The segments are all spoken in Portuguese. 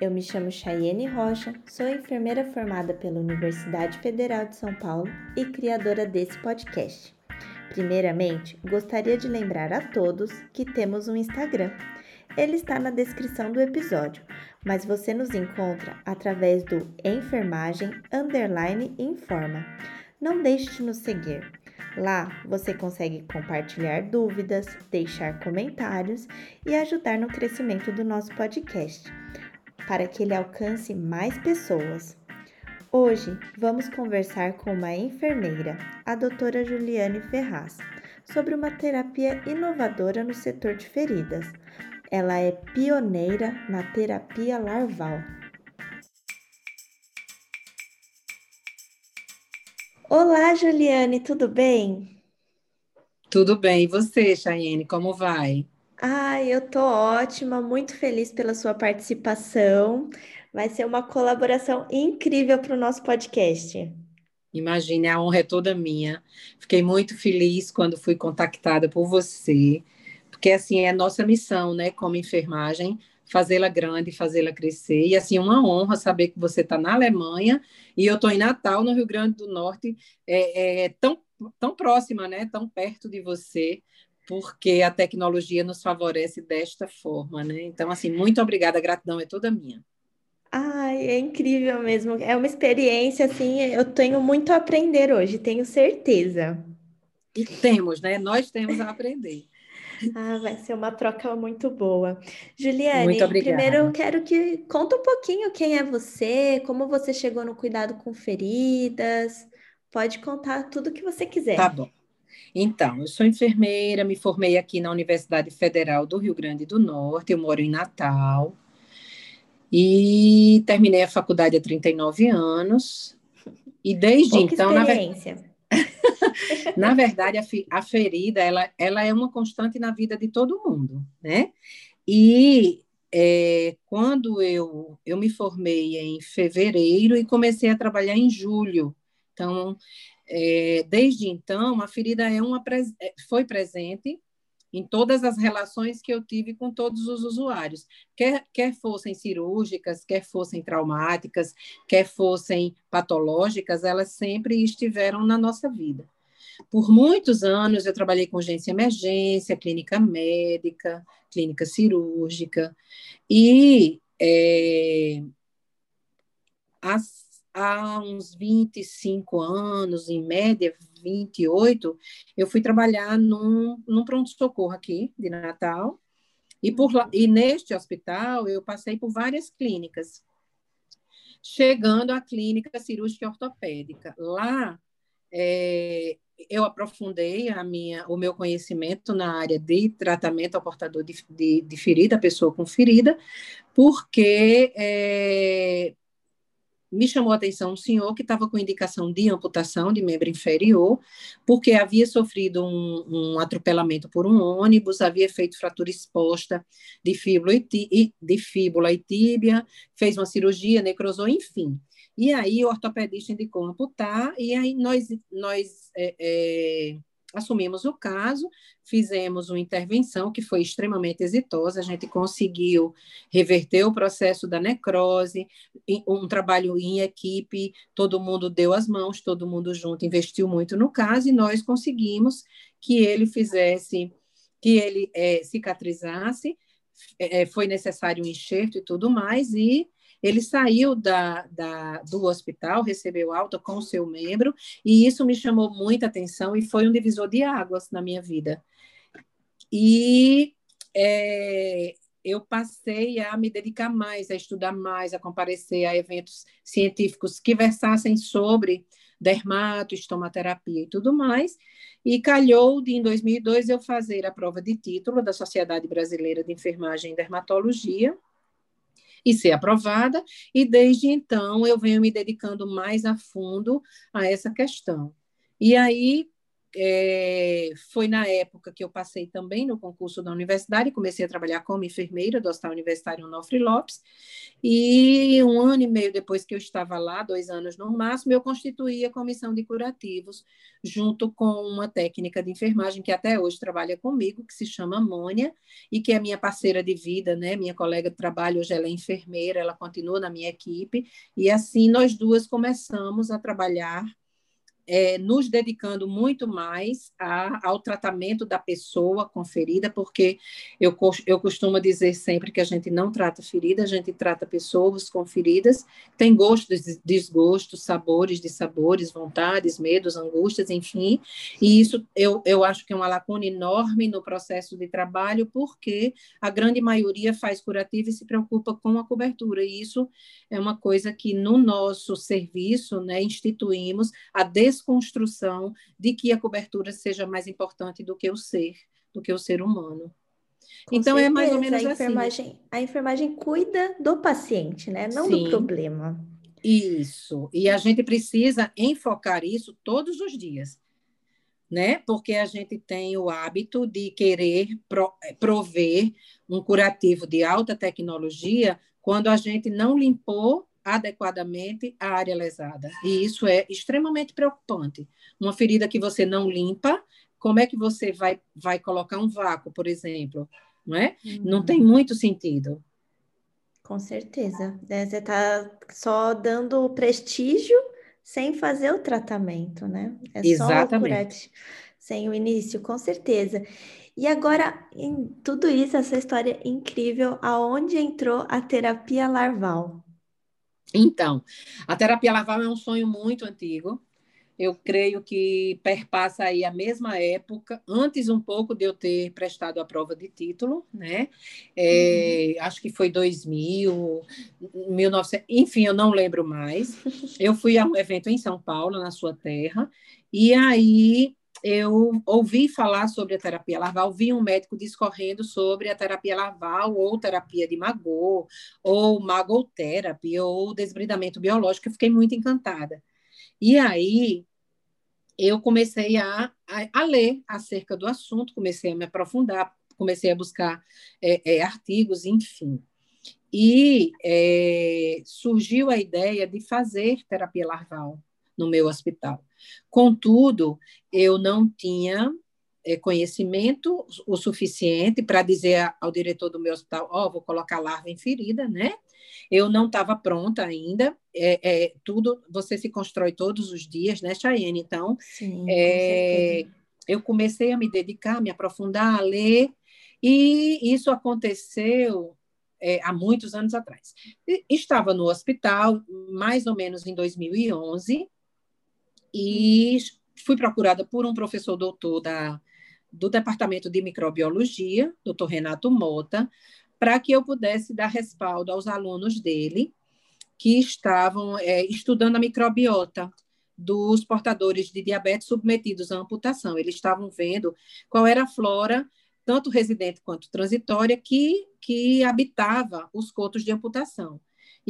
Eu me chamo Chayene Rocha, sou enfermeira formada pela Universidade Federal de São Paulo e criadora desse podcast. Primeiramente, gostaria de lembrar a todos que temos um Instagram. Ele está na descrição do episódio, mas você nos encontra através do enfermagem underline informa. Não deixe de nos seguir. Lá você consegue compartilhar dúvidas, deixar comentários e ajudar no crescimento do nosso podcast para que ele alcance mais pessoas. Hoje vamos conversar com uma enfermeira, a doutora Juliane Ferraz, sobre uma terapia inovadora no setor de feridas. Ela é pioneira na terapia larval. Olá, Juliane, tudo bem? Tudo bem. E você, Chayene, como vai? Ai, eu tô ótima, muito feliz pela sua participação. Vai ser uma colaboração incrível para o nosso podcast. Imagine, a honra é toda minha. Fiquei muito feliz quando fui contactada por você, porque assim é nossa missão, né, como enfermagem, fazê-la grande, fazê-la crescer. E assim, uma honra saber que você está na Alemanha e eu estou em Natal, no Rio Grande do Norte, é, é tão, tão próxima, né, tão perto de você porque a tecnologia nos favorece desta forma, né? Então, assim, muito obrigada, a gratidão é toda minha. Ai, é incrível mesmo. É uma experiência, assim, eu tenho muito a aprender hoje, tenho certeza. E temos, né? Nós temos a aprender. Ah, vai ser uma troca muito boa. Juliane, muito primeiro eu quero que conta um pouquinho quem é você, como você chegou no cuidado com feridas. Pode contar tudo que você quiser. Tá bom. Então, eu sou enfermeira, me formei aqui na Universidade Federal do Rio Grande do Norte, eu moro em Natal. E terminei a faculdade há 39 anos. E desde Pouca então, na, ver... na, verdade, a, a ferida ela, ela é uma constante na vida de todo mundo, né? E é, quando eu, eu me formei em fevereiro e comecei a trabalhar em julho. Então, é, desde então, a ferida é uma, é, foi presente em todas as relações que eu tive com todos os usuários, quer, quer fossem cirúrgicas, quer fossem traumáticas, quer fossem patológicas, elas sempre estiveram na nossa vida. Por muitos anos eu trabalhei com urgência e emergência, clínica médica, clínica cirúrgica, e é, as há uns 25 anos, em média 28, eu fui trabalhar num, num pronto-socorro aqui de Natal. E, por lá, e neste hospital eu passei por várias clínicas, chegando à clínica cirúrgica ortopédica. Lá é, eu aprofundei a minha, o meu conhecimento na área de tratamento ao portador de, de, de ferida, pessoa com ferida, porque é, me chamou a atenção um senhor que estava com indicação de amputação de membro inferior, porque havia sofrido um, um atropelamento por um ônibus, havia feito fratura exposta de fíbula e, de fíbula e tíbia, fez uma cirurgia, necrosou, enfim. E aí o ortopedista indicou amputar, e aí nós, nós é, é, assumimos o caso, fizemos uma intervenção que foi extremamente exitosa, a gente conseguiu reverter o processo da necrose, um trabalho em equipe, todo mundo deu as mãos, todo mundo junto investiu muito no caso e nós conseguimos que ele fizesse, que ele é, cicatrizasse, é, foi necessário um enxerto e tudo mais, e ele saiu da, da, do hospital, recebeu alta com o seu membro, e isso me chamou muita atenção e foi um divisor de águas na minha vida. E é, eu passei a me dedicar mais, a estudar mais, a comparecer a eventos científicos que versassem sobre dermato, estomaterapia e tudo mais. E calhou de, em 2002, eu fazer a prova de título da Sociedade Brasileira de Enfermagem e Dermatologia, e ser aprovada, e desde então eu venho me dedicando mais a fundo a essa questão. E aí é, foi na época que eu passei também no concurso da universidade, comecei a trabalhar como enfermeira do Hospital Universitário Onofre Lopes, e um ano e meio depois que eu estava lá, dois anos no máximo, eu constituí a comissão de curativos, junto com uma técnica de enfermagem que até hoje trabalha comigo, que se chama Mônia, e que é minha parceira de vida, né? minha colega de trabalho, hoje ela é enfermeira, ela continua na minha equipe, e assim nós duas começamos a trabalhar é, nos dedicando muito mais a, ao tratamento da pessoa com ferida, porque eu, eu costumo dizer sempre que a gente não trata ferida, a gente trata pessoas com feridas, tem gostos, desgostos, sabores, dissabores, vontades, medos, angústias, enfim, e isso eu, eu acho que é uma lacuna enorme no processo de trabalho, porque a grande maioria faz curativo e se preocupa com a cobertura, e isso é uma coisa que no nosso serviço, né, instituímos a des desconstrução de que a cobertura seja mais importante do que o ser, do que o ser humano. Com então certeza, é mais ou menos a assim. enfermagem, assim. A enfermagem cuida do paciente, né? Não Sim. do problema. Isso. E a gente precisa enfocar isso todos os dias, né? Porque a gente tem o hábito de querer prover um curativo de alta tecnologia quando a gente não limpou adequadamente a área lesada. E isso é extremamente preocupante. Uma ferida que você não limpa, como é que você vai, vai colocar um vácuo, por exemplo? Não, é? Uhum. não tem muito sentido. Com certeza. É, você está só dando prestígio sem fazer o tratamento, né? É Exatamente. só o sem o início, com certeza. E agora, em tudo isso, essa história incrível, aonde entrou a terapia larval? Então, a terapia larval é um sonho muito antigo. Eu creio que perpassa aí a mesma época, antes um pouco de eu ter prestado a prova de título, né? É, uhum. Acho que foi 2000, 1900, enfim, eu não lembro mais. Eu fui a um evento em São Paulo, na sua terra, e aí eu ouvi falar sobre a terapia larval, vi um médico discorrendo sobre a terapia larval ou terapia de Magô, ou magoterapia, ou desbridamento biológico, eu fiquei muito encantada. E aí eu comecei a, a, a ler acerca do assunto, comecei a me aprofundar, comecei a buscar é, é, artigos, enfim. E é, surgiu a ideia de fazer terapia larval no meu hospital. Contudo, eu não tinha é, conhecimento o suficiente para dizer ao diretor do meu hospital, ó, oh, vou colocar larva em ferida, né? Eu não estava pronta ainda. É, é, tudo você se constrói todos os dias, né, Chayenne? Então, Sim, é, eu comecei a me dedicar, a me aprofundar, a ler, e isso aconteceu é, há muitos anos atrás. Estava no hospital, mais ou menos em 2011, e fui procurada por um professor doutor da, do Departamento de Microbiologia, doutor Renato Mota, para que eu pudesse dar respaldo aos alunos dele que estavam é, estudando a microbiota dos portadores de diabetes submetidos à amputação. Eles estavam vendo qual era a flora, tanto residente quanto transitória, que, que habitava os cotos de amputação.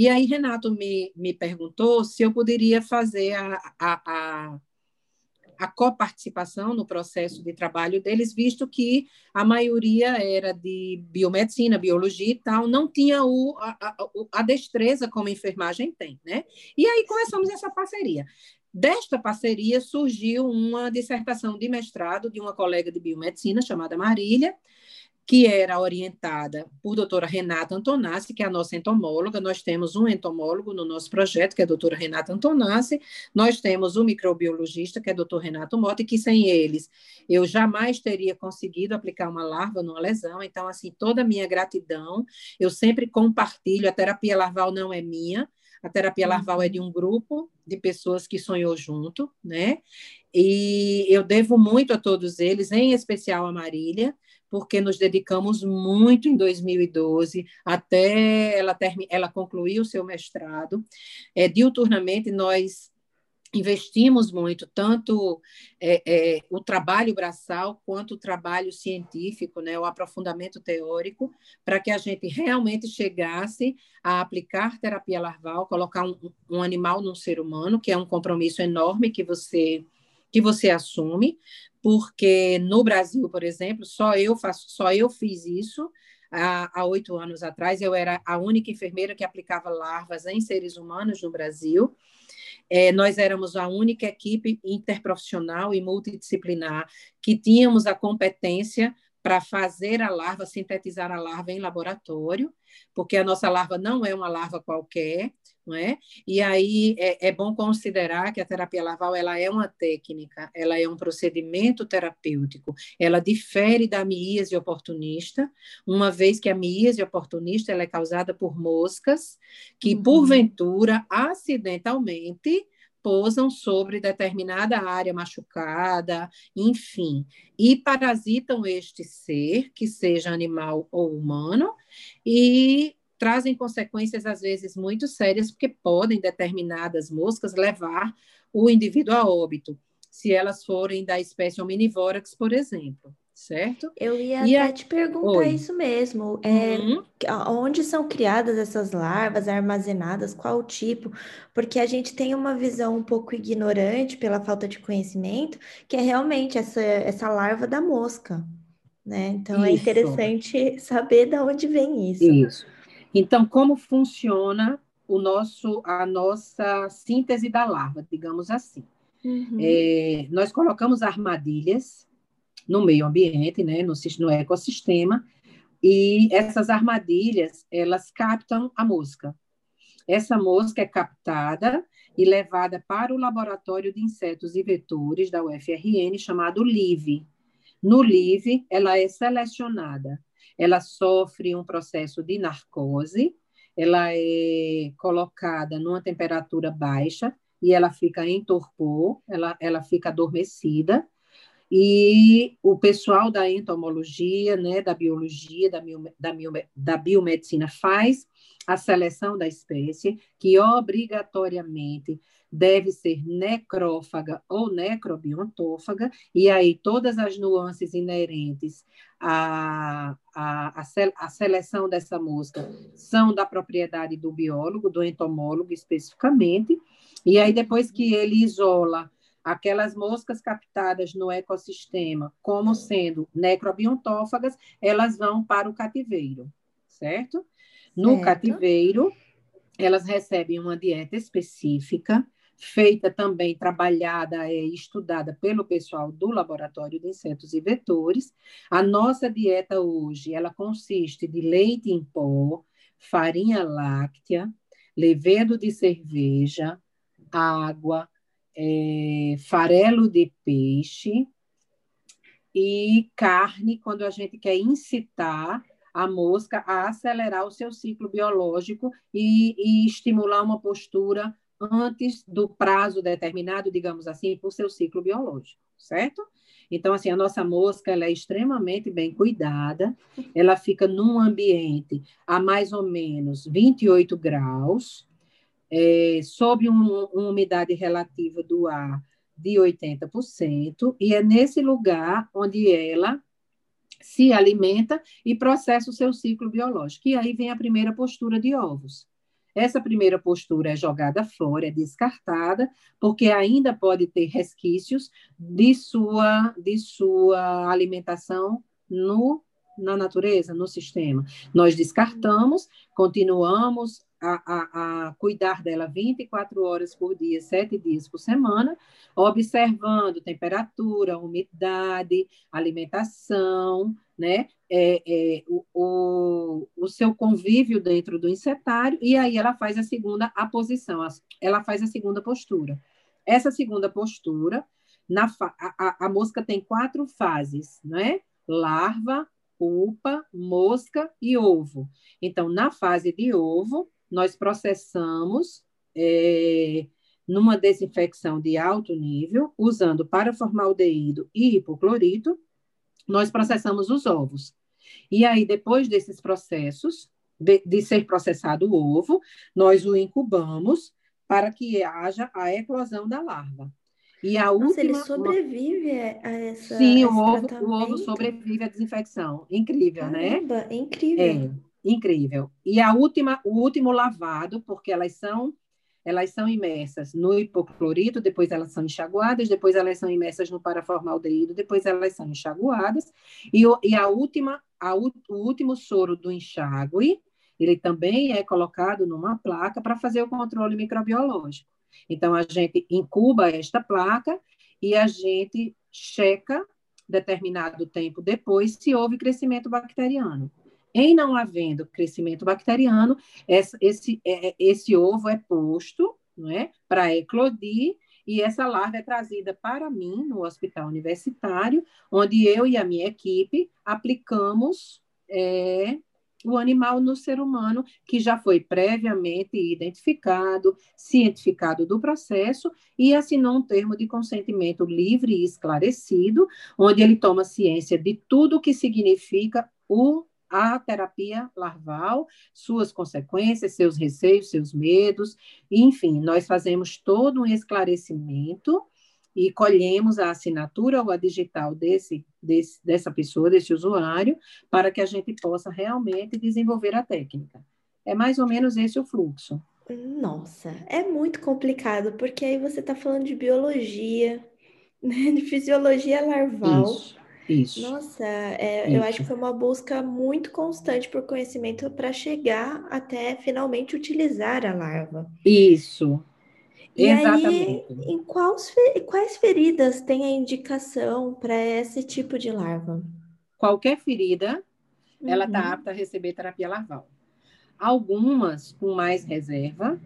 E aí, Renato me, me perguntou se eu poderia fazer a, a, a, a coparticipação no processo de trabalho deles, visto que a maioria era de biomedicina, biologia e tal, não tinha o, a, a, destreza como a enfermagem tem, né? E aí começamos essa parceria. Desta parceria surgiu uma dissertação de mestrado de uma colega de biomedicina chamada Marília, que era orientada por doutora Renata Antonassi, que é a nossa entomóloga. Nós temos um entomólogo no nosso projeto, que é a doutora Renata Antonassi. Nós temos um microbiologista, que é o doutor Renato Mota, e que sem eles eu jamais teria conseguido aplicar uma larva numa lesão. Então, assim, toda a minha gratidão. Eu sempre compartilho, a terapia larval não é minha, a terapia larval é de um grupo de pessoas que sonhou junto, né? E eu devo muito a todos eles, em especial a Marília, porque nos dedicamos muito em 2012, até ela, termi ela concluir o seu mestrado. É, diuturnamente, nós investimos muito, tanto é, é, o trabalho braçal quanto o trabalho científico, né, o aprofundamento teórico, para que a gente realmente chegasse a aplicar terapia larval, colocar um, um animal num ser humano, que é um compromisso enorme que você que você assume, porque no Brasil, por exemplo, só eu faço, só eu fiz isso há oito anos atrás. Eu era a única enfermeira que aplicava larvas em seres humanos no Brasil. É, nós éramos a única equipe interprofissional e multidisciplinar que tínhamos a competência para fazer a larva, sintetizar a larva em laboratório, porque a nossa larva não é uma larva qualquer, não é? E aí é, é, bom considerar que a terapia larval ela é uma técnica, ela é um procedimento terapêutico, ela difere da miíase oportunista, uma vez que a miíase oportunista ela é causada por moscas que, uhum. porventura, acidentalmente, pousam sobre determinada área machucada, enfim, e parasitam este ser, que seja animal ou humano, e trazem consequências às vezes muito sérias, porque podem determinadas moscas levar o indivíduo a óbito, se elas forem da espécie Omnivorax, por exemplo certo? Eu ia e até a... te perguntar Oi. isso mesmo. É, uhum. Onde são criadas essas larvas, armazenadas, qual o tipo? Porque a gente tem uma visão um pouco ignorante pela falta de conhecimento, que é realmente essa, essa larva da mosca. Né? Então é isso. é interessante saber de onde vem isso. Isso. Então, como funciona o nosso, a nossa síntese da larva, digamos assim? Uhum. É, nós colocamos armadilhas no meio ambiente, né, no, no ecossistema, e essas armadilhas, elas captam a mosca. Essa mosca é captada e levada para o laboratório de insetos e vetores da UFRN, chamado LIVE. No LIVE, ela é selecionada. Ela sofre um processo de narcose, ela é colocada numa temperatura baixa e ela fica em torpor, ela, ela fica adormecida, e o pessoal da entomologia, né, da biologia, da, da, da biomedicina faz a seleção da espécie, que obrigatoriamente deve ser necrófaga ou necrobiontófaga, e aí todas as nuances inerentes à, à, à, seleção dessa mosca são da propriedade do biólogo, do entomólogo especificamente, e aí depois que ele isola aquelas moscas captadas no ecossistema como sendo necrobiontófagas, elas vão para o cativeiro, certo? No certo. cativeiro, elas recebem uma dieta específica, feita também, trabalhada e estudada pelo pessoal do Laboratório de Insetos e Vetores. A nossa dieta hoje, ela consiste de leite em pó, farinha láctea, levedo de cerveja, água, é, farelo de peixe e carne, quando a gente quer incitar a mosca a acelerar o seu ciclo biológico e, e estimular uma postura antes do prazo determinado, digamos assim, para o seu ciclo biológico, certo? Então, assim, a nossa mosca ela é extremamente bem cuidada, ela fica num ambiente a mais ou menos 28 graus, é, sob um, uma umidade relativa do ar de 80%, e é nesse lugar onde ela se alimenta e processa o seu ciclo biológico. E aí vem a primeira postura de ovos. Essa primeira postura é jogada fora, é descartada, porque ainda pode ter resquícios de sua, de sua alimentação no, na natureza, no sistema. Nós descartamos, continuamos a, a, a, cuidar dela 24 horas por dia, sete dias por semana, observando temperatura, umidade, alimentação, né? É, é, o, o, o, seu convívio dentro do insetário, e aí ela faz a segunda a posição, ela faz a segunda postura. Essa segunda postura, na a, a mosca tem quatro fases, né? Larva, pupa, mosca e ovo. Então, na fase de ovo, nós processamos é, numa desinfecção de alto nível, usando paraformaldeído e hipoclorito, nós processamos os ovos. E aí, depois desses processos, de, de ser processado o ovo, nós o incubamos para que haja a eclosão da larva. E a Nossa, última, ele sobrevive a essa. Sim, o ovo, o ovo sobrevive à desinfecção. Incrível, né? Caramba, né? Incrível. É. Incrível. E a última, o último lavado, porque elas são elas são imersas no hipoclorito, depois elas são enxaguadas, depois elas são imersas no paraformaldeído, depois elas são enxaguadas, e, e a última, a, o último soro do enxágue, ele também é colocado numa placa para fazer o controle microbiológico. Então, a gente incuba esta placa e a gente checa determinado tempo depois se houve crescimento bacteriano. Em não havendo crescimento bacteriano, esse, esse, é, esse ovo é posto é, para eclodir e essa larva é trazida para mim no hospital universitário, onde eu e a minha equipe aplicamos é, o animal no ser humano, que já foi previamente identificado, cientificado do processo e assinou um termo de consentimento livre e esclarecido, onde ele toma ciência de tudo o que significa o a terapia larval, suas consequências, seus receios, seus medos, enfim, nós fazemos todo um esclarecimento e colhemos a assinatura ou a digital desse, desse, dessa pessoa, desse usuário, para que a gente possa realmente desenvolver a técnica. É mais ou menos esse o fluxo. Nossa, é muito complicado, porque aí você está falando de biologia, né, de fisiologia larval. Isso. Isso. Nossa, é, eu acho que foi uma busca muito constante por conhecimento para chegar até finalmente utilizar a larva. Isso. E Exatamente. aí, em quais, quais feridas tem a indicação para esse tipo de larva? Qualquer ferida, uhum. ela está apta a receber terapia larval. Algumas com mais reserva,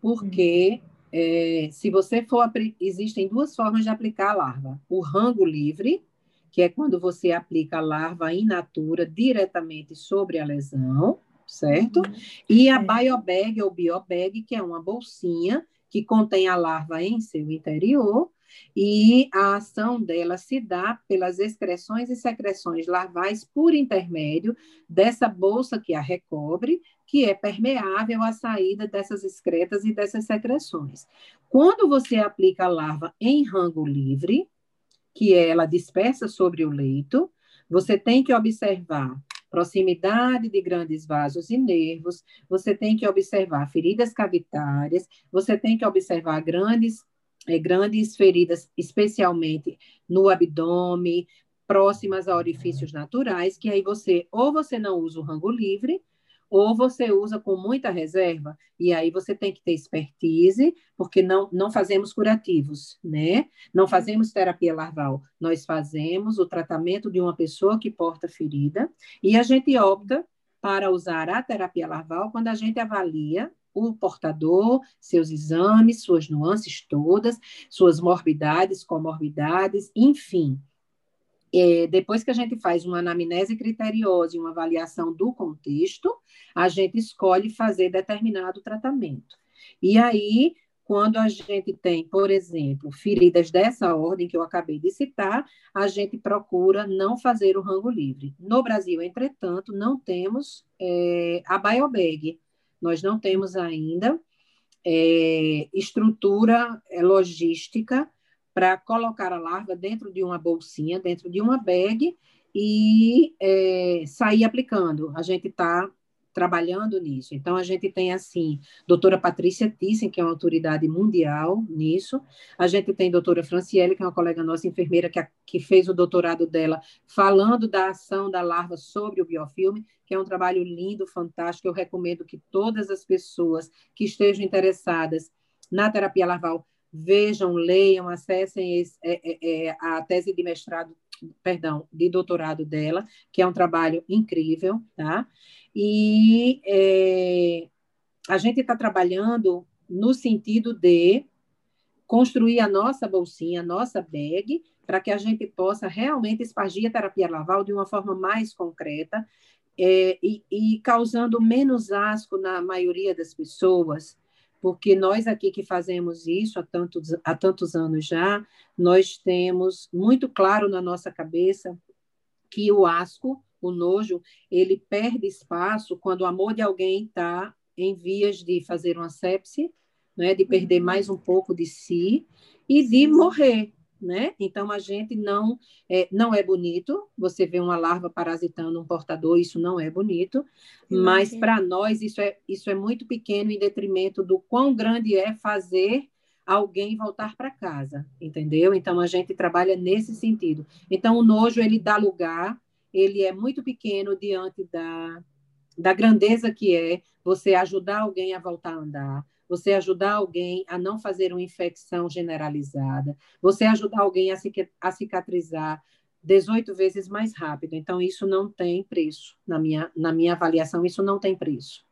porque uhum. é, se você for existem duas formas de aplicar a larva: o rango livre que é quando você aplica a larva in natura diretamente sobre a lesão, certo? Uhum. E a biobag ou biobag, que é uma bolsinha que contém a larva em seu interior, e a ação dela se dá pelas excreções e secreções larvais por intermédio dessa bolsa que a recobre, que é permeável à saída dessas excretas e dessas secreções. Quando você aplica a larva em rango livre, que ela dispersa sobre o leito, você tem que observar proximidade de grandes vasos e nervos, você tem que observar feridas cavitárias, você tem que observar grandes, é, grandes feridas, especialmente no abdômen, próximas a orifícios naturais, que aí você, ou você não usa o rango livre, ou você usa com muita reserva, e aí você tem que ter expertise, porque não, não fazemos curativos, né? Não fazemos terapia larval, nós fazemos o tratamento de uma pessoa que porta ferida, e a gente opta para usar a terapia larval quando a gente avalia o portador, seus exames, suas nuances todas, suas morbidades, comorbidades, enfim é, depois que a gente faz uma anamnese criteriosa e uma avaliação do contexto, a gente escolhe fazer determinado tratamento. E aí, quando a gente tem, por exemplo, feridas dessa ordem que eu acabei de citar, a gente procura não fazer o rango livre. No Brasil, entretanto, não temos é, a biobag. Nós não temos ainda é, estrutura é, logística para colocar a larva dentro de uma bolsinha, dentro de uma bag e é, sair aplicando. A gente está trabalhando nisso. Então, a gente tem, assim, doutora Patrícia Thyssen, que é uma autoridade mundial nisso. A gente tem doutora Franciele, que é uma colega nossa, enfermeira, que, a, que fez o doutorado dela falando da ação da larva sobre o biofilme, que é um trabalho lindo, fantástico. Eu recomendo que todas as pessoas que estejam interessadas na terapia larval vejam, leiam, acessem esse, é, é, é, a tese de mestrado, perdão, de doutorado dela, que é um trabalho incrível, tá? E é, a gente está trabalhando no sentido de construir a nossa bolsinha, a nossa bag, para que a gente possa realmente espargir a terapia laval de uma forma mais concreta é, e, e causando menos asco na maioria das pessoas, porque nós aqui que fazemos isso há tantos, há tantos anos já, nós temos muito claro na nossa cabeça que o asco, o nojo, ele perde espaço quando o amor de alguém está em vias de fazer uma sepse, né, de perder mais um pouco de si e de morrer. Né? Então a gente não é, não é bonito. Você vê uma larva parasitando um portador, isso não é bonito. Mas para nós isso é isso é muito pequeno em detrimento do quão grande é fazer alguém voltar para casa, entendeu? Então a gente trabalha nesse sentido. Então o nojo ele dá lugar, ele é muito pequeno diante da da grandeza que é você ajudar alguém a voltar a andar, você ajudar alguém a não fazer uma infecção generalizada, você ajudar alguém a cicatrizar 18 vezes mais rápido. Então, isso não tem preço. Na minha, na minha avaliação, isso não tem preço.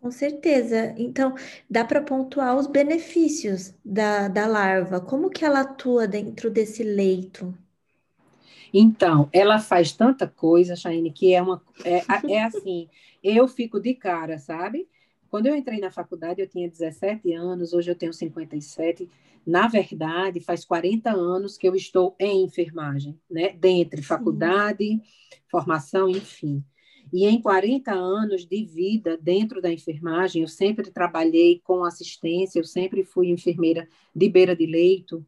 Com certeza. Então, dá para pontuar os benefícios da, da larva. Como que ela atua dentro desse leito? Então, ela faz tanta coisa, Chaine, que é uma é, é assim, eu fico de cara, sabe? Quando eu entrei na faculdade, eu tinha 17 anos, hoje eu tenho 57. Na verdade, faz 40 anos que eu estou em enfermagem, né? Dentre faculdade, Sim. formação, enfim. E em 40 anos de vida dentro da enfermagem, eu sempre trabalhei com assistência, eu sempre fui enfermeira de beira de leito,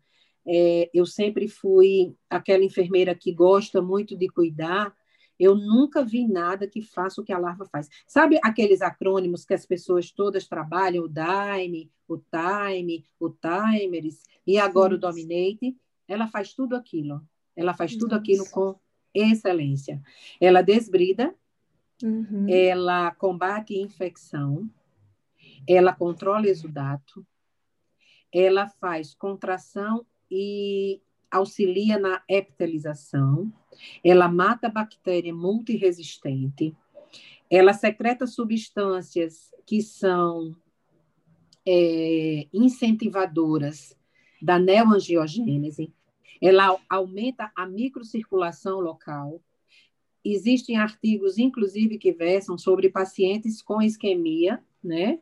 é, eu sempre fui aquela enfermeira que gosta muito de cuidar, eu nunca vi nada que faça o que a larva faz. Sabe aqueles acrônimos que as pessoas todas trabalham, o DIME, o TIME, o TIMERS, e agora Sim. o Dominate? Ela faz tudo aquilo. Ela faz Nossa. tudo aquilo com excelência. Ela desbrida, uhum. ela combate infecção, ela controla exudato, ela faz contração e auxilia na epitelização, ela mata bactéria multiresistente, ela secreta substâncias que são é, incentivadoras da neoangiogênese, ela aumenta a microcirculação local. Existem artigos, inclusive, que versam sobre pacientes com isquemia, né?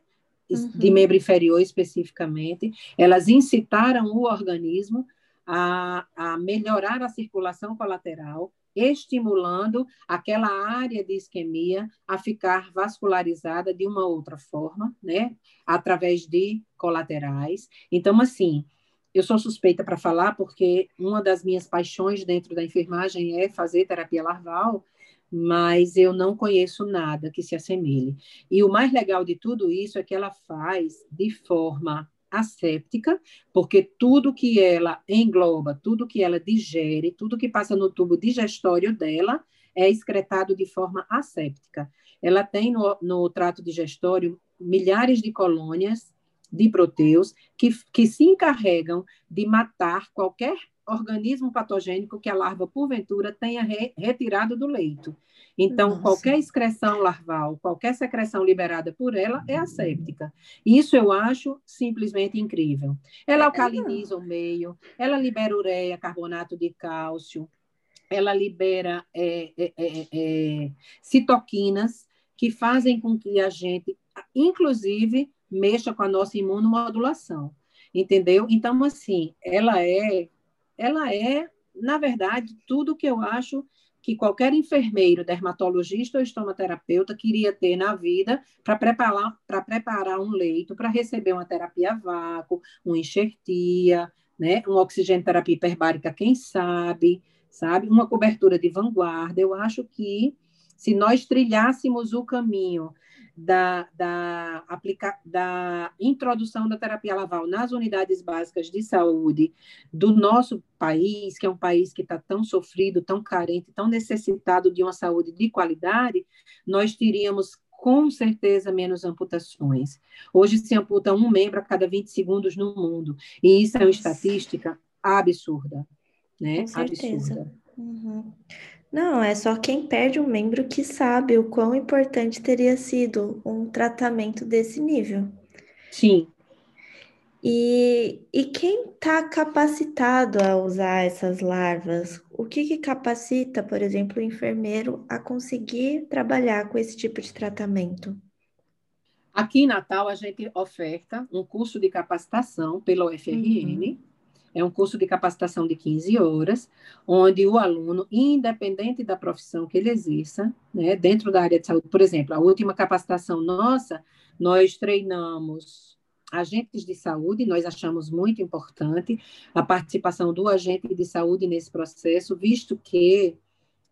Uhum. De membro inferior especificamente. Elas incitaram o organismo a, a melhorar a circulação colateral, estimulando aquela área de isquemia a ficar vascularizada de uma outra forma, né, através de colaterais. Então, assim, eu sou suspeita para falar porque uma das minhas paixões dentro da enfermagem é fazer terapia larval, mas eu não conheço nada que se assemelhe. E o mais legal de tudo isso é que ela faz de forma asséptica, porque tudo que ela engloba, tudo que ela digere, tudo que passa no tubo digestório dela é excretado de forma asséptica. Ela tem no, no trato digestório milhares de colônias de proteus que, que se encarregam de matar qualquer organismo patogênico que a larva, porventura, tenha re, retirado do leito. Então, Nossa. qualquer excreção larval, qualquer secreção liberada por ela é asséptica. Isso eu acho simplesmente incrível. Ela alcaliniza o meio, ela libera ureia, carbonato de cálcio, ela libera é, é, é, é citoquinas que fazem com que a gente, inclusive, mexa com a nossa imunomodulação. Entendeu? Então, assim, ela é ela é, na verdade, tudo que eu acho que qualquer enfermeiro, dermatologista ou estomaterapeuta queria ter na vida para preparar, preparar um leito para receber uma terapia a vácuo, uma enxertia, né, uma oxigenoterapia hiperbárica, quem sabe, sabe, uma cobertura de vanguarda. Eu acho que se nós trilhássemos o caminho da, da, aplica, da introdução da terapia laval nas unidades básicas de saúde do nosso país, que é um país que está tão sofrido, tão carente, tão necessitado de uma saúde de qualidade, nós teríamos com certeza menos amputações. Hoje se amputa um membro a cada 20 segundos no mundo, e isso é uma estatística absurda, né? Com certeza. Absurda. Uhum. Não, é só quem perde um membro que sabe o quão importante teria sido um tratamento desse nível. Sim. E, e quem está capacitado a usar essas larvas? O que, que capacita, por exemplo, o enfermeiro a conseguir trabalhar com esse tipo de tratamento? Aqui em Natal, a gente oferta um curso de capacitação pela UFRN. Uhum é um curso de capacitação de 15 horas, onde o aluno, independente da profissão que ele exerça, né, dentro da área de saúde, por exemplo, a última capacitação nossa, nós treinamos agentes de saúde, nós achamos muito importante a participação do agente de saúde nesse processo, visto que,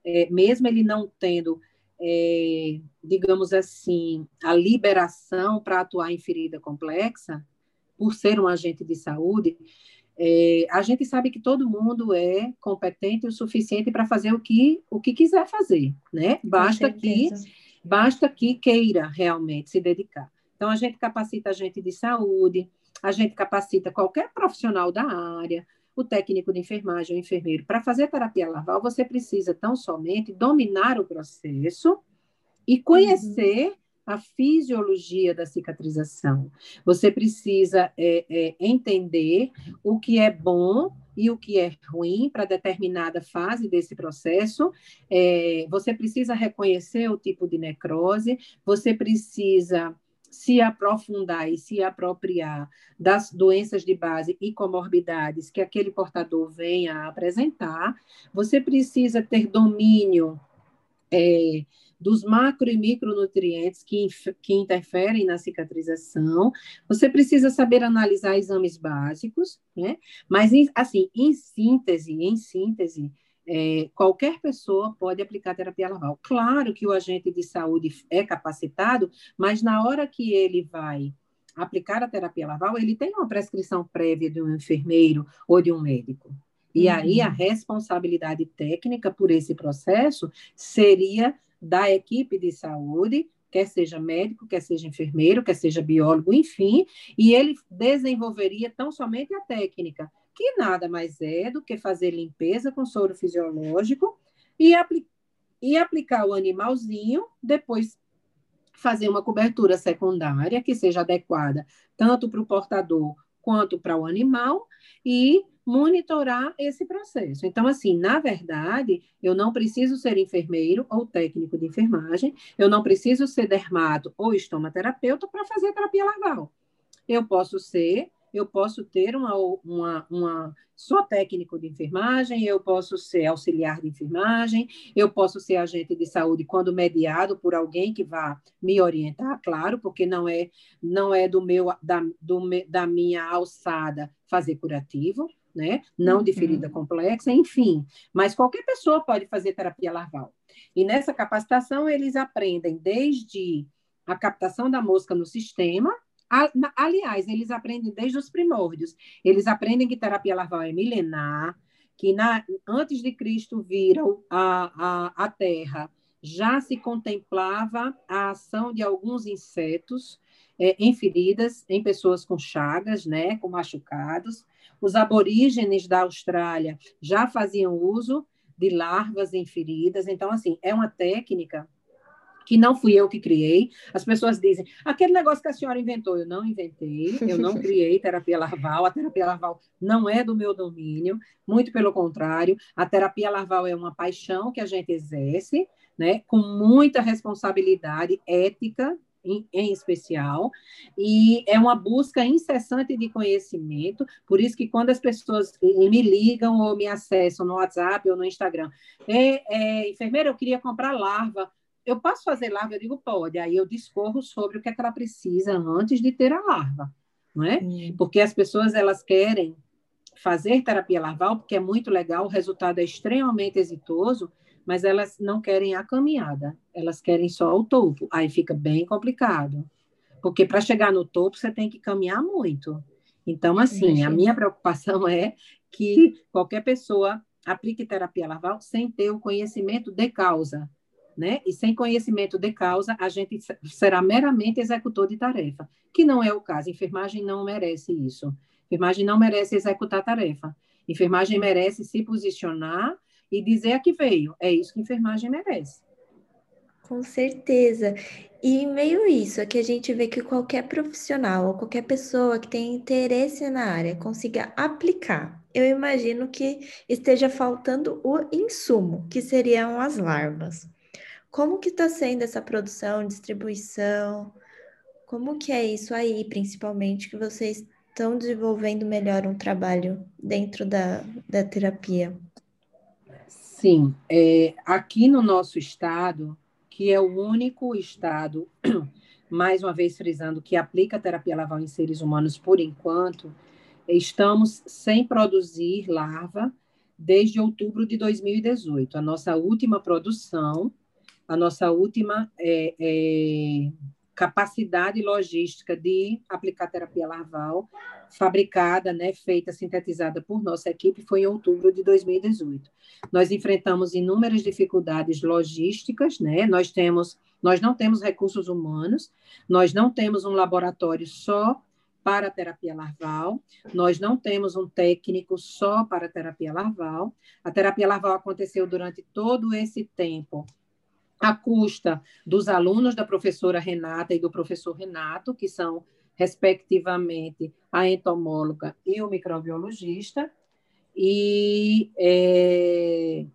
é, mesmo ele não tendo, é, digamos assim, a liberação para atuar em ferida complexa, por ser um agente de saúde, é, a gente sabe que todo mundo é competente o suficiente para fazer o que, o que quiser fazer, né? Basta que, basta que queira realmente se dedicar. Então, a gente capacita a gente de saúde, a gente capacita qualquer profissional da área, o técnico de enfermagem, o enfermeiro. Para fazer terapia larval, você precisa tão somente dominar o processo e conhecer uhum a fisiologia da cicatrização. Você precisa é, é, entender o que é bom e o que é ruim para determinada fase desse processo. É, você precisa reconhecer o tipo de necrose, você precisa se aprofundar e se apropriar das doenças de base e comorbidades que aquele portador venha a apresentar. Você precisa ter domínio é, dos macro e micronutrientes que, que interferem na cicatrização. Você precisa saber analisar exames básicos, né? Mas, assim, em síntese, em síntese, é, qualquer pessoa pode aplicar terapia larval. Claro que o agente de saúde é capacitado, mas na hora que ele vai aplicar a terapia larval, ele tem uma prescrição prévia de um enfermeiro ou de um médico. E uhum. aí a responsabilidade técnica por esse processo seria da equipe de saúde, quer seja médico, quer seja enfermeiro, quer seja biólogo, enfim, e ele desenvolveria tão somente a técnica, que nada mais é do que fazer limpeza com soro fisiológico e, apli e aplicar o animalzinho, depois fazer uma cobertura secundária que seja adequada tanto para o portador quanto para o animal e monitorar esse processo. Então, assim, na verdade, eu não preciso ser enfermeiro ou técnico de enfermagem, eu não preciso ser dermato ou estomaterapeuta para fazer terapia larval. Eu posso ser, eu posso ter uma, uma, uma sou técnico de enfermagem, eu posso ser auxiliar de enfermagem, eu posso ser agente de saúde quando mediado por alguém que vá me orientar, claro, porque não é não é do meu da, do, da minha alçada fazer curativo, né? Não de uhum. ferida uhum. complexa, enfim. Mas qualquer pessoa pode fazer terapia larval. E nessa capacitação, eles aprendem desde a captação da mosca no sistema. aliás, eles aprendem desde os primórdios. Eles aprendem que terapia larval é milenar, que na, antes de Cristo vir a, a, a Terra, já se contemplava a ação de alguns insetos é, em feridas, em pessoas com chagas, né, com machucados. Os aborígenes da Austrália já faziam uso de larvas em feridas. Então, assim, é uma técnica que não fui eu que criei. As pessoas dizem, aquele negócio que a senhora inventou, eu não inventei, eu não criei terapia larval, a terapia larval não é do meu domínio, muito pelo contrário, a terapia larval é uma paixão que a gente exerce, né, com muita responsabilidade ética em, em, especial, e é uma busca incessante de conhecimento, por isso que quando as pessoas me ligam ou me acessam no WhatsApp ou no Instagram, é, é, enfermeira, eu queria comprar larva, eu posso fazer larva? Eu digo, pode, aí eu discorro sobre o que, é que ela precisa antes de ter a larva, não é? Hum. Porque as pessoas, elas querem fazer terapia larval, porque é muito legal, o resultado é extremamente exitoso, mas elas não querem a caminhada, elas querem só o topo. Aí fica bem complicado, porque para chegar no topo você tem que caminhar muito. Então, assim, a minha preocupação é que qualquer pessoa aplique terapia larval sem ter o conhecimento de causa, né? E sem conhecimento de causa, a gente será meramente executor de tarefa, que não é o caso. Enfermagem não merece isso. Enfermagem não merece executar tarefa. Enfermagem merece se posicionar e dizer a que veio. É isso que a enfermagem merece. Com certeza. E meio isso, é que a gente vê que qualquer profissional ou qualquer pessoa que tenha interesse na área consiga aplicar. Eu imagino que esteja faltando o insumo, que seriam as larvas. Como que está sendo essa produção, distribuição? Como que é isso aí, principalmente, que vocês estão desenvolvendo melhor um trabalho dentro da, da terapia? Sim, é, aqui no nosso estado, que é o único estado mais uma vez frisando que aplica terapia larval em seres humanos por enquanto, estamos sem produzir larva desde outubro de 2018. A nossa última produção, a nossa última é, é, capacidade logística de aplicar terapia larval, fabricada, né, feita, sintetizada por nossa equipe, foi em outubro de 2018. Nós enfrentamos inúmeras dificuldades logísticas, né? Nós temos, nós não temos recursos humanos, nós não temos um laboratório só para terapia larval, nós não temos um técnico só para terapia larval. A terapia larval aconteceu durante todo esse tempo à custa dos alunos da professora Renata e do professor Renato, que são, respectivamente, a entomóloga e o microbiologista. E é,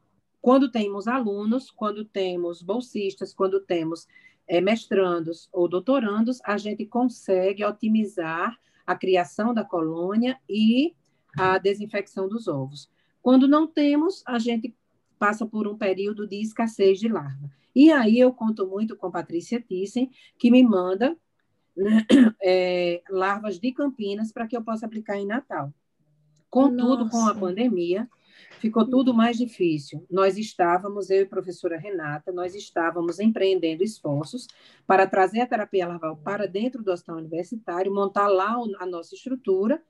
quando temos alunos, quando temos bolsistas, quando temos é, mestrandos ou doutorandos, a gente consegue otimizar a criação da colônia e a desinfecção dos ovos. Quando não temos, a gente passa por um período de escassez de larva. E aí eu conto muito com Patrícia Thyssen, que me manda é, larvas de Campinas para que eu possa aplicar em Natal. Contudo, Nossa. com a pandemia, ficou tudo mais difícil. Nós estávamos, eu e a professora Renata, nós estávamos empreendendo esforços para trazer a terapia larval para dentro do hospital universitário, montar lá a nossa estrutura,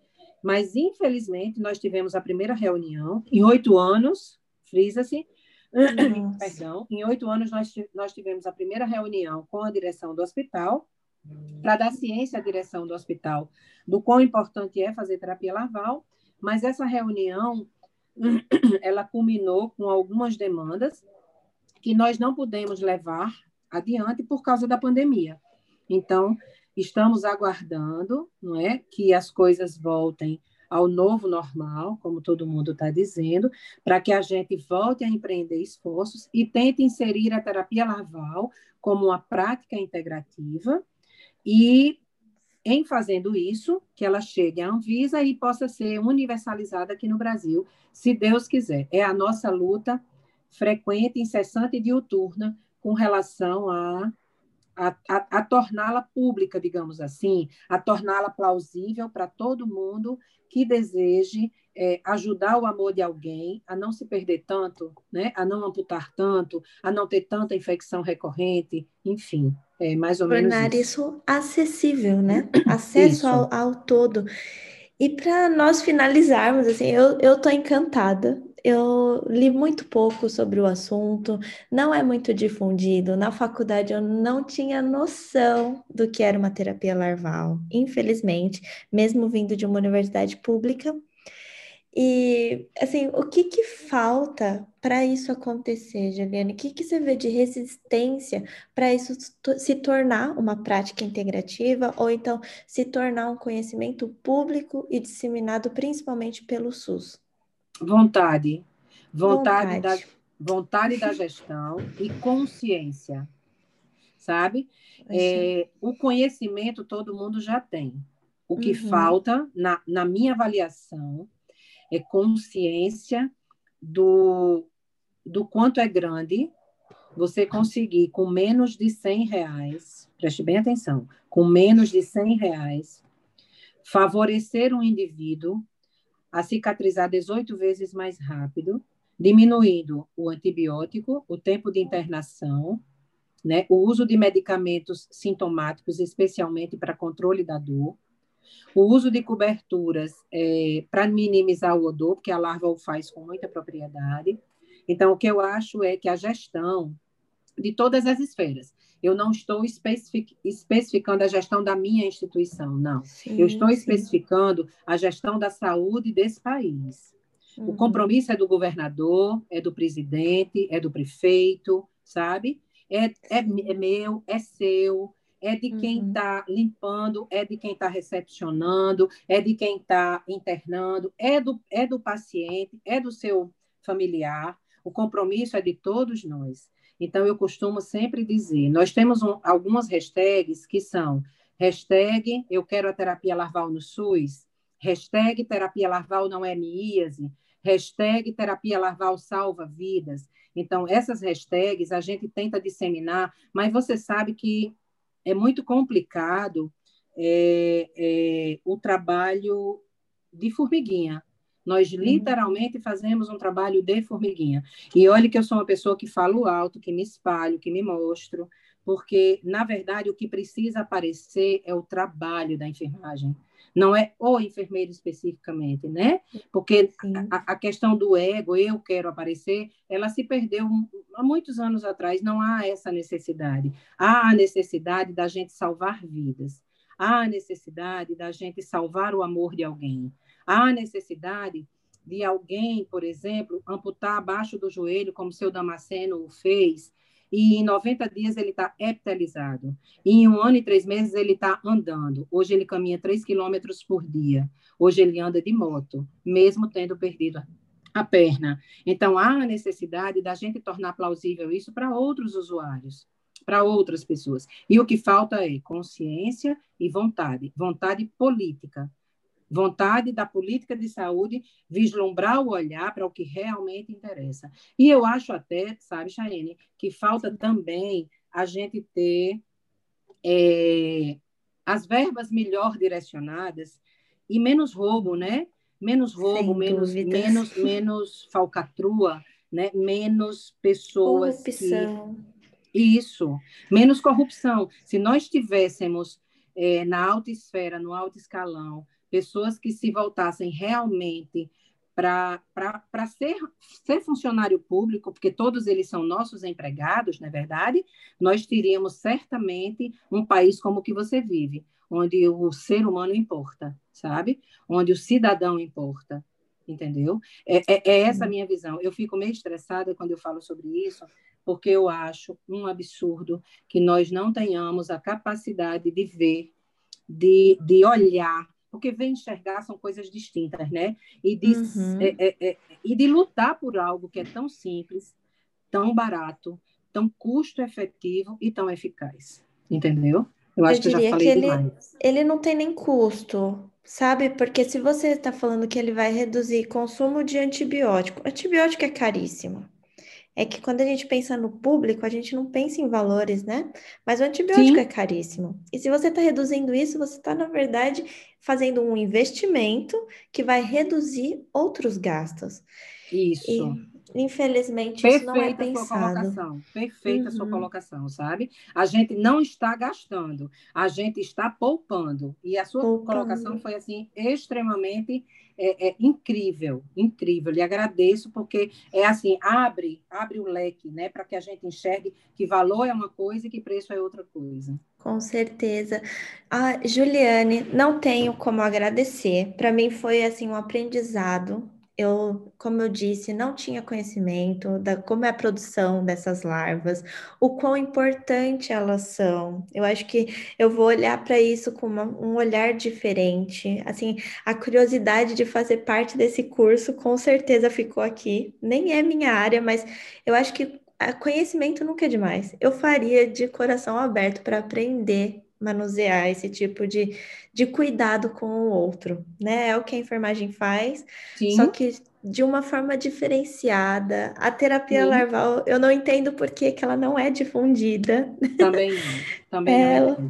mas infelizmente nós tivemos a primeira reunião em oito anos, frisa-se, Perdão, em oito anos nós, nós tivemos a primeira reunião com a direção do hospital, para dar ciência à direção do hospital do quão importante é fazer terapia larval, mas essa reunião ela culminou com algumas demandas que nós não pudemos levar adiante por causa da pandemia. Então, estamos aguardando, não é, que as coisas voltem ao novo normal, como todo mundo está dizendo, para que a gente volte a empreender esforços e tente inserir a terapia larval como uma prática integrativa e em fazendo isso, que ela chegue à Anvisa e possa ser universalizada aqui no Brasil, se Deus quiser. É a nossa luta frequente, incessante e diuturna com relação a a, a, a torná-la pública, digamos assim, a torná-la plausível para todo mundo que deseje é, ajudar o amor de alguém a não se perder tanto, né? a não amputar tanto, a não ter tanta infecção recorrente, enfim, é mais ou Tornar menos isso. isso acessível, né? Acesso ao, ao todo. E para nós finalizarmos, assim, eu, tô encantada eu li muito pouco sobre o assunto, não é muito difundido. Na faculdade eu não tinha noção do que era uma terapia larval, infelizmente, mesmo vindo de uma universidade pública. E, assim, o que que falta para isso acontecer, Juliane? O que que você vê de resistência para isso se tornar uma prática integrativa ou então se tornar um conhecimento público e disseminado principalmente pelo SUS? Vontade. Vontade, vontade. Da, vontade da gestão e consciência. Sabe? É, o conhecimento todo mundo já tem. O que uhum. falta, na, na minha avaliação, é consciência do, do quanto é grande você conseguir, com menos de 100 reais, preste bem atenção, com menos de 100 reais, favorecer um indivíduo a cicatrizar 18 vezes mais rápido, diminuindo o antibiótico, o tempo de internação, né, o uso de medicamentos sintomáticos, especialmente para controle da dor, o uso de coberturas é, para minimizar o odor, porque a larva o faz com muita propriedade. Então, o que eu acho é que a gestão de todas as esferas, eu não estou especific, especificando a gestão da minha instituição, não. Sim, eu estou sim. especificando a gestão da saúde desse país. Uhum. O compromisso é do governador, é do presidente, é do prefeito, sabe? É, é, é meu, é seu, é de quem está uhum. limpando, é de quem está recepcionando, é de quem está internando, é do, é do paciente, é do seu familiar. O compromisso é de todos nós. Então, eu costumo sempre dizer, nós temos um, algumas hashtags que são hashtag eu quero a terapia larval no SUS, hashtag terapia larval não é miíase, hashtag terapia larval salva vidas. Então, essas hashtags a gente tenta disseminar, mas você sabe que é muito complicado é, é, o trabalho de formiguinha. Nós uhum. literalmente fazemos um trabalho de formiguinha. E olhe que eu sou uma pessoa que falo alto, que me espalho, que me mostro, porque, na verdade, o que precisa aparecer é o trabalho da enfermagem não é o enfermeiro especificamente, né? Porque a, a, questão do ego, eu quero aparecer, ela se perdeu há muitos anos atrás, não há essa necessidade. Há a necessidade da gente salvar vidas, há a necessidade da gente salvar o amor de alguém, há a necessidade de alguém, por exemplo, amputar abaixo do joelho, como seu Damasceno o fez, e em 90 dias ele está epitelizado. E em um ano e três meses ele está andando. Hoje ele caminha 3 quilômetros por dia. Hoje ele anda de moto, mesmo tendo perdido a perna. Então, há a necessidade da gente tornar plausível isso para outros usuários, para outras pessoas. E o que falta é consciência e vontade, vontade política vontade da política de saúde vislumbrar o olhar para o que realmente interessa. E eu acho até, sabe, Chayene, que falta também a gente ter é, as verbas melhor direcionadas e menos roubo, né? Menos roubo, menos, menos, menos falcatrua, né? Menos pessoas corrupção. Que... Isso, menos corrupção. Se nós tivéssemos é, na alta esfera, no alto escalão, pessoas que se voltassem realmente para ser, ser funcionário público, porque todos eles são nossos empregados, não é verdade? Nós teríamos certamente um país como o que você vive, onde o ser humano importa, sabe? Onde o cidadão importa, entendeu? É, é, é essa a minha visão. Eu fico meio estressada quando eu falo sobre isso, porque eu acho um absurdo que nós não tenhamos a capacidade de ver, de, de olhar porque ver enxergar são coisas distintas, né? E de, uhum. é, é, é, e de lutar por algo que é tão simples, tão barato, tão custo efetivo e tão eficaz, entendeu? Eu acho eu que eu já falei que ele, demais. Ele não tem nem custo, sabe? Porque se você está falando que ele vai reduzir consumo de antibiótico, antibiótico é caríssimo é que quando a gente pensa no público, a gente não pensa em valores, né? Mas o antibiótico Sim. é caríssimo. E se você está reduzindo isso, você está, na verdade, fazendo um investimento que vai reduzir outros gastos. Isso. E, infelizmente, Perfeita isso não é pensado. Sua colocação. Perfeita uhum. sua colocação, sabe? A gente não está gastando, a gente está poupando. E a sua poupando. colocação foi, assim, extremamente é, é, incrível, incrível. Lhe agradeço porque é assim, abre, abre o leque, né, para que a gente enxergue que valor é uma coisa e que preço é outra coisa. Com certeza. Ah, Juliane, não tenho como agradecer. Para mim foi assim um aprendizado eu, como eu disse, não tinha conhecimento da como é a produção dessas larvas, o quão importante elas são. Eu acho que eu vou olhar para isso com uma, um olhar diferente. Assim, a curiosidade de fazer parte desse curso com certeza ficou aqui. Nem é minha área, mas eu acho que conhecimento nunca é demais. Eu faria de coração aberto para aprender manusear esse tipo de, de cuidado com o outro, né? É o que a enfermagem faz, Sim. só que de uma forma diferenciada. A terapia Sim. larval, eu não entendo por que, que ela não é difundida. Também também ela... não.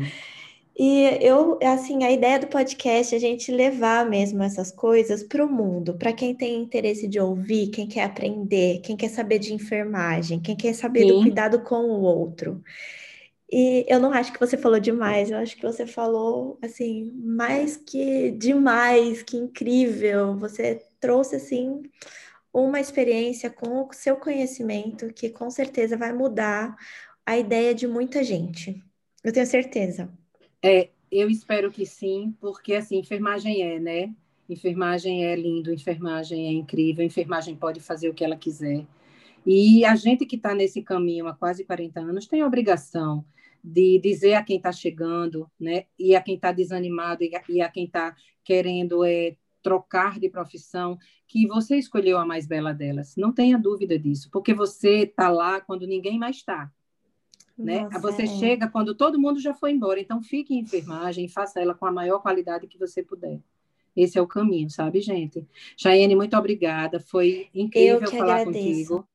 E eu, assim, a ideia do podcast é a gente levar mesmo essas coisas para o mundo, para quem tem interesse de ouvir, quem quer aprender, quem quer saber de enfermagem, quem quer saber Sim. do cuidado com o outro. E eu não acho que você falou demais, eu acho que você falou assim, mais que demais, que incrível. Você trouxe assim uma experiência com o seu conhecimento que com certeza vai mudar a ideia de muita gente. Eu tenho certeza. É, eu espero que sim, porque assim, enfermagem é, né? Enfermagem é lindo, enfermagem é incrível, enfermagem pode fazer o que ela quiser. E a gente que está nesse caminho há quase 40 anos tem a obrigação de dizer a quem está chegando, né, e a quem está desanimado e a, e a quem está querendo é, trocar de profissão, que você escolheu a mais bela delas. Não tenha dúvida disso, porque você está lá quando ninguém mais está. Né? Você chega quando todo mundo já foi embora. Então, fique em enfermagem faça ela com a maior qualidade que você puder. Esse é o caminho, sabe, gente? Chayane, muito obrigada. Foi incrível falar agradeço. contigo.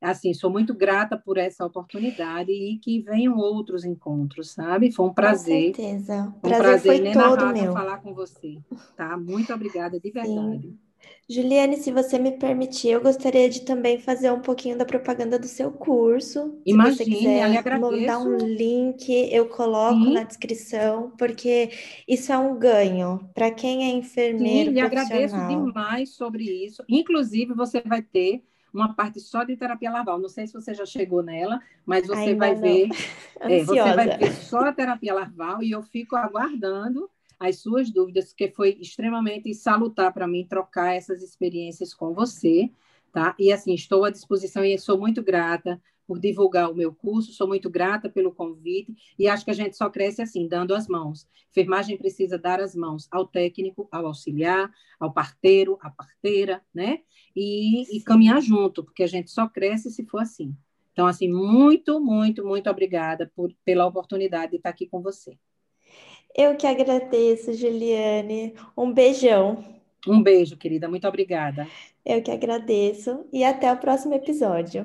Assim, sou muito grata por essa oportunidade e que venham outros encontros, sabe? Foi um prazer. Com certeza. Um prazer, prazer foi todo meu. falar com você, tá? Muito obrigada de verdade. Sim. Juliane, se você me permitir, eu gostaria de também fazer um pouquinho da propaganda do seu curso. Imagine, se você quiser mandar um link, eu coloco Sim. na descrição, porque isso é um ganho para quem é enfermeiro. Sim, lhe agradeço demais sobre isso. Inclusive, você vai ter uma parte só de terapia larval. Não sei se você já chegou nela, mas você Ainda vai não. ver. É, você vai ver só a terapia larval e eu fico aguardando as suas dúvidas, porque foi extremamente salutar para mim trocar essas experiências com você, tá? E assim, estou à disposição e sou muito grata por divulgar o meu curso, sou muito grata pelo convite e acho que a gente só cresce assim, dando as mãos. Enfermagem precisa dar as mãos ao técnico, ao auxiliar, ao parteiro, à parteira, né? E, e caminhar junto, porque a gente só cresce se for assim. Então, assim, muito, muito, muito obrigada por, pela oportunidade de estar aqui com você. Eu que agradeço, Juliane. Um beijão. Um beijo, querida. Muito obrigada. Eu que agradeço e até o próximo episódio.